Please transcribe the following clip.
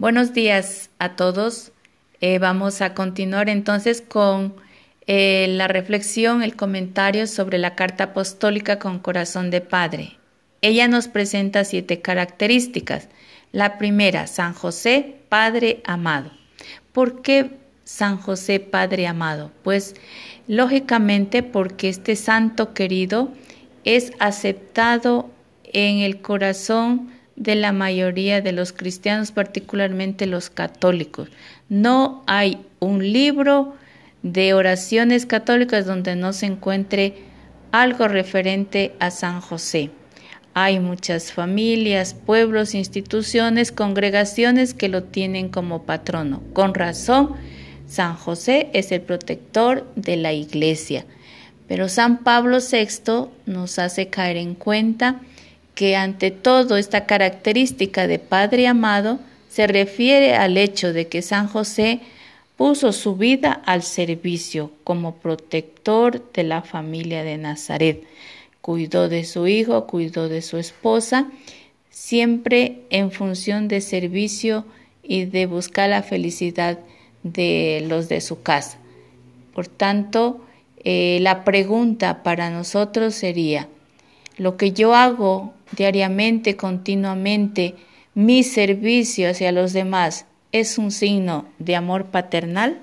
Buenos días a todos. Eh, vamos a continuar entonces con eh, la reflexión, el comentario sobre la carta apostólica con corazón de Padre. Ella nos presenta siete características. La primera, San José, Padre amado. ¿Por qué San José, Padre amado? Pues lógicamente porque este santo querido es aceptado en el corazón de la mayoría de los cristianos, particularmente los católicos. No hay un libro de oraciones católicas donde no se encuentre algo referente a San José. Hay muchas familias, pueblos, instituciones, congregaciones que lo tienen como patrono. Con razón, San José es el protector de la iglesia. Pero San Pablo VI nos hace caer en cuenta que ante todo esta característica de Padre amado se refiere al hecho de que San José puso su vida al servicio como protector de la familia de Nazaret. Cuidó de su hijo, cuidó de su esposa, siempre en función de servicio y de buscar la felicidad de los de su casa. Por tanto, eh, la pregunta para nosotros sería, lo que yo hago diariamente, continuamente, mi servicio hacia los demás es un signo de amor paternal?